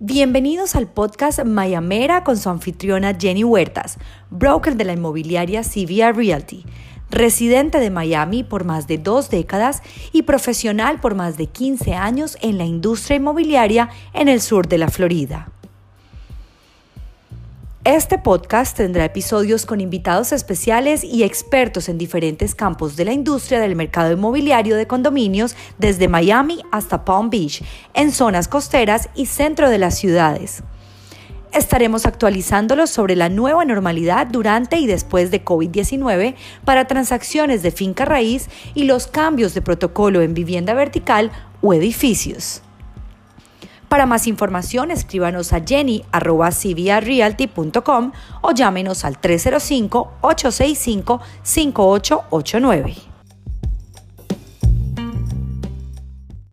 Bienvenidos al podcast Mayamera con su anfitriona Jenny Huertas, broker de la inmobiliaria CVR Realty, residente de Miami por más de dos décadas y profesional por más de 15 años en la industria inmobiliaria en el sur de la Florida. Este podcast tendrá episodios con invitados especiales y expertos en diferentes campos de la industria del mercado inmobiliario de condominios desde Miami hasta Palm Beach, en zonas costeras y centro de las ciudades. Estaremos actualizándolos sobre la nueva normalidad durante y después de COVID-19 para transacciones de finca raíz y los cambios de protocolo en vivienda vertical o edificios. Para más información, escríbanos a jenny.cvrrealty.com o llámenos al 305-865-5889.